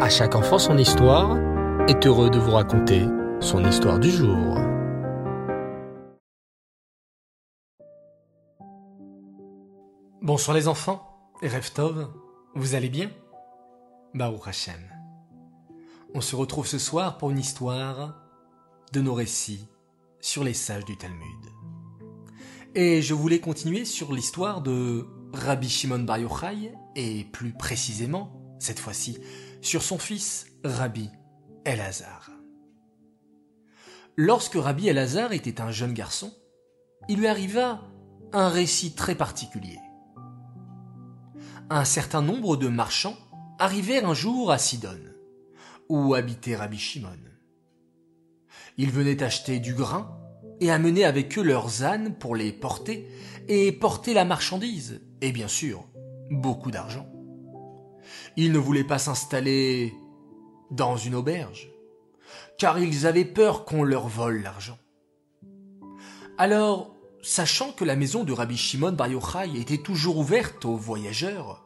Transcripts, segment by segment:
À chaque enfant son histoire est heureux de vous raconter son histoire du jour. Bonsoir les enfants, Reftov, vous allez bien? Baruch Hashem. On se retrouve ce soir pour une histoire de nos récits sur les sages du Talmud. Et je voulais continuer sur l'histoire de Rabbi Shimon Bar Yochai, et plus précisément, cette fois-ci, sur son fils Rabbi Elazar. Lorsque Rabbi Elazar était un jeune garçon, il lui arriva un récit très particulier. Un certain nombre de marchands arrivèrent un jour à Sidon, où habitait Rabbi Shimon. Ils venaient acheter du grain et amener avec eux leurs ânes pour les porter et porter la marchandise, et bien sûr, beaucoup d'argent. Ils ne voulaient pas s'installer dans une auberge, car ils avaient peur qu'on leur vole l'argent. Alors, sachant que la maison de Rabbi Shimon Bar Yochai était toujours ouverte aux voyageurs,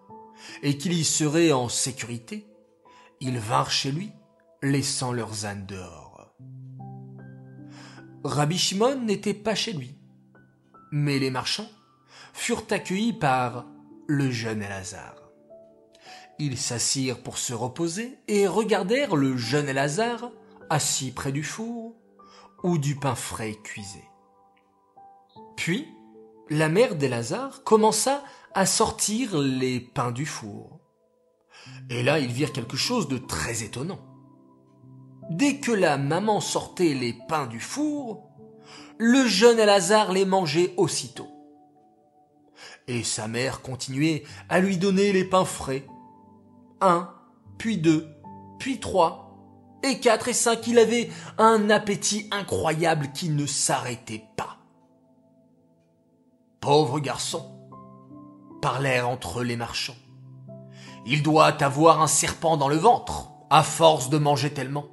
et qu'il y serait en sécurité, ils vinrent chez lui, laissant leurs ânes dehors. Rabbi Shimon n'était pas chez lui, mais les marchands furent accueillis par le jeune Elazar. Ils s'assirent pour se reposer et regardèrent le jeune Elazar assis près du four où du pain frais cuisait. Puis, la mère d'Elazar commença à sortir les pains du four. Et là, ils virent quelque chose de très étonnant. Dès que la maman sortait les pains du four, le jeune Elazar les mangeait aussitôt. Et sa mère continuait à lui donner les pains frais. Un, puis deux, puis trois, et quatre et cinq. Il avait un appétit incroyable qui ne s'arrêtait pas. Pauvre garçon, parlèrent entre les marchands. Il doit avoir un serpent dans le ventre, à force de manger tellement.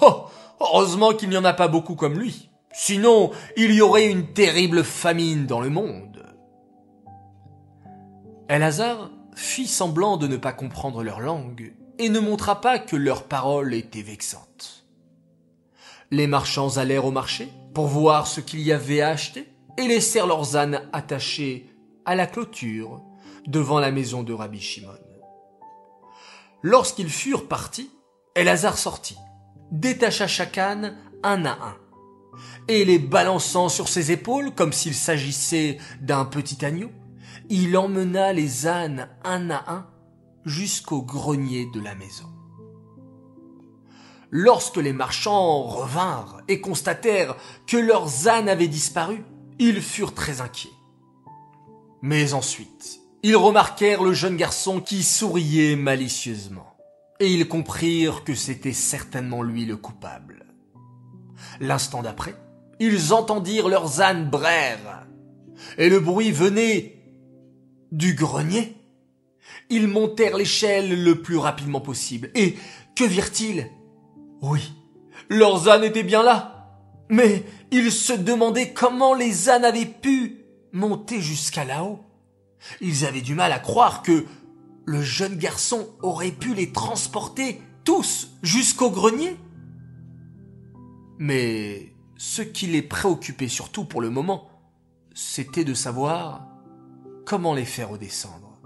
Oh, heureusement qu'il n'y en a pas beaucoup comme lui. Sinon, il y aurait une terrible famine dans le monde. Elazar fit semblant de ne pas comprendre leur langue et ne montra pas que leurs paroles étaient vexantes. Les marchands allèrent au marché pour voir ce qu'il y avait à acheter et laissèrent leurs ânes attachés à la clôture devant la maison de Rabbi Shimon. Lorsqu'ils furent partis, Elazar sortit, détacha chaque âne un à un, et les balançant sur ses épaules comme s'il s'agissait d'un petit agneau, il emmena les ânes un à un jusqu'au grenier de la maison. Lorsque les marchands revinrent et constatèrent que leurs ânes avaient disparu, ils furent très inquiets. Mais ensuite, ils remarquèrent le jeune garçon qui souriait malicieusement, et ils comprirent que c'était certainement lui le coupable. L'instant d'après, ils entendirent leurs ânes braire, et le bruit venait du grenier. Ils montèrent l'échelle le plus rapidement possible. Et que virent-ils? Oui, leurs ânes étaient bien là. Mais ils se demandaient comment les ânes avaient pu monter jusqu'à là-haut. Ils avaient du mal à croire que le jeune garçon aurait pu les transporter tous jusqu'au grenier. Mais ce qui les préoccupait surtout pour le moment, c'était de savoir comment les faire redescendre?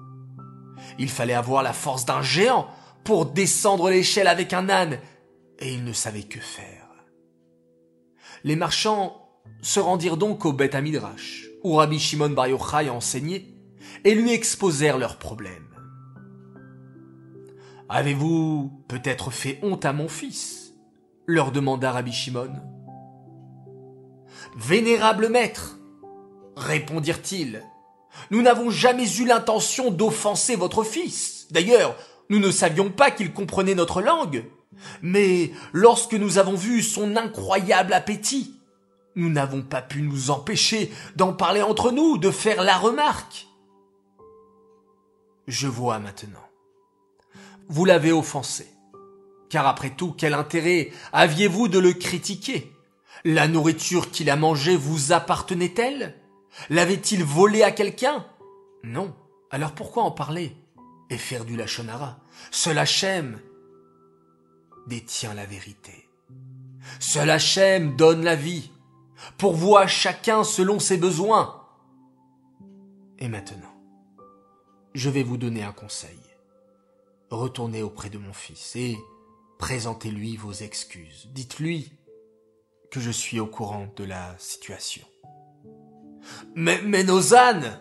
Il fallait avoir la force d'un géant pour descendre l'échelle avec un âne, et ils ne savaient que faire. Les marchands se rendirent donc au Beth Amidrash, où Rabbi Shimon Bar Yochai enseignait, et lui exposèrent leurs problèmes. Avez-vous peut-être fait honte à mon fils? leur demanda Rabbi Shimon. Vénérable maître, répondirent-ils, nous n'avons jamais eu l'intention d'offenser votre fils. D'ailleurs, nous ne savions pas qu'il comprenait notre langue. Mais lorsque nous avons vu son incroyable appétit, nous n'avons pas pu nous empêcher d'en parler entre nous, de faire la remarque. Je vois maintenant. Vous l'avez offensé. Car après tout, quel intérêt aviez-vous de le critiquer? La nourriture qu'il a mangée vous appartenait-elle? L'avait-il volé à quelqu'un? Non. Alors pourquoi en parler? Et faire du lachonara Seul Hachem détient la vérité. Seul Hachem donne la vie, pourvoit chacun selon ses besoins. Et maintenant, je vais vous donner un conseil. Retournez auprès de mon fils et présentez-lui vos excuses. Dites-lui que je suis au courant de la situation. Mais, mais nos ânes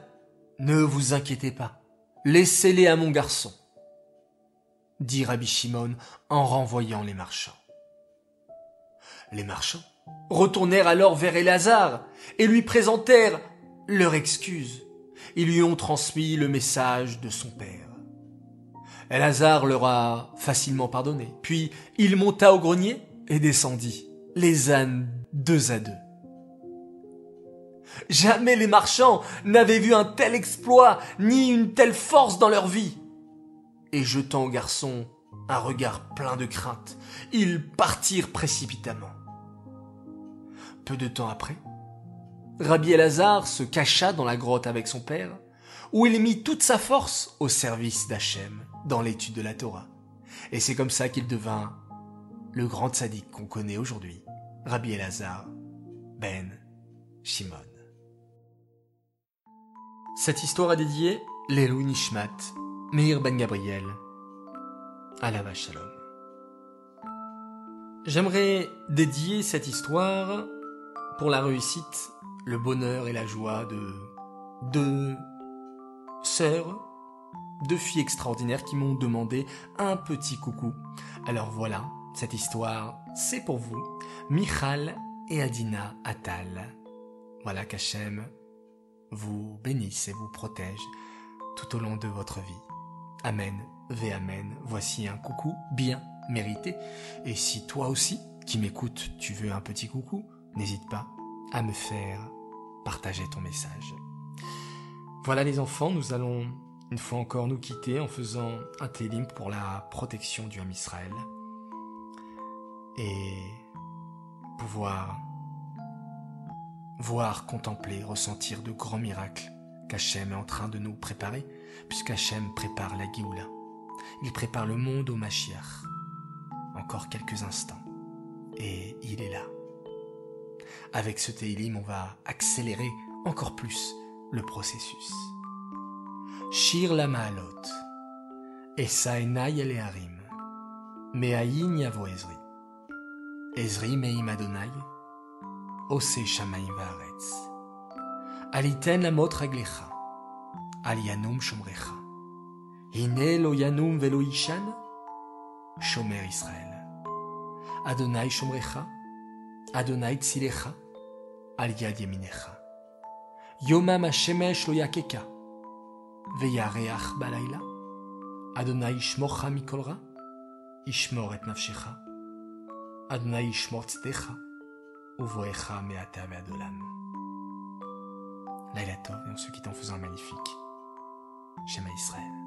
Ne vous inquiétez pas. Laissez-les à mon garçon, dit Rabbi Shimon en renvoyant les marchands. Les marchands retournèrent alors vers Elazar et lui présentèrent leur excuse. Ils lui ont transmis le message de son père. Elazar leur a facilement pardonné. Puis il monta au grenier et descendit, les ânes deux à deux. Jamais les marchands n'avaient vu un tel exploit, ni une telle force dans leur vie. Et jetant au garçon un regard plein de crainte, ils partirent précipitamment. Peu de temps après, Rabbi Elazar se cacha dans la grotte avec son père, où il mit toute sa force au service d'Hachem dans l'étude de la Torah. Et c'est comme ça qu'il devint le grand sadique qu'on connaît aujourd'hui, Rabbi Elazar ben Shimon. Cette histoire est dédiée l'Elou Nishmat, Meir ben Gabriel, Alava Shalom. J'aimerais dédier cette histoire pour la réussite, le bonheur et la joie de deux sœurs, deux filles extraordinaires qui m'ont demandé un petit coucou. Alors voilà, cette histoire, c'est pour vous, Michal et Adina Atal. Voilà qu'Hachem vous bénisse et vous protège tout au long de votre vie. Amen, ve Amen. Voici un coucou bien mérité. Et si toi aussi, qui m'écoutes, tu veux un petit coucou, n'hésite pas à me faire partager ton message. Voilà les enfants, nous allons une fois encore nous quitter en faisant un télim pour la protection du Ham Israël et pouvoir voir, contempler, ressentir de grands miracles qu'Hachem est en train de nous préparer, puisqu'Hachem prépare la Géoula. Il prépare le monde au Mashiach. Encore quelques instants. Et il est là. Avec ce Teilim, on va accélérer encore plus le processus. Shir la Maalot. Esaenai Eleharim. Meaïn Yavo Ezri. Ezri Meim Adonai. Ose Shamaim Vaaretz. Aliten Lamot Raglecha. Alianum Shomrecha. Hine lo Yanum velo Ishan. Shomer Israël. Adonai Shomrecha. Adonai Tzilecha. Al Yad Yeminecha. Yomam Hashemesh lo Yakeka. Veyareach Balayla. Adonai Ishmocha Mikolra. Ishmor et Nafshecha. Adonai Ishmor Tzdecha. Uvoecha Meata Veadolam. Laila et on se quitte en faisant un magnifique Shema Israël.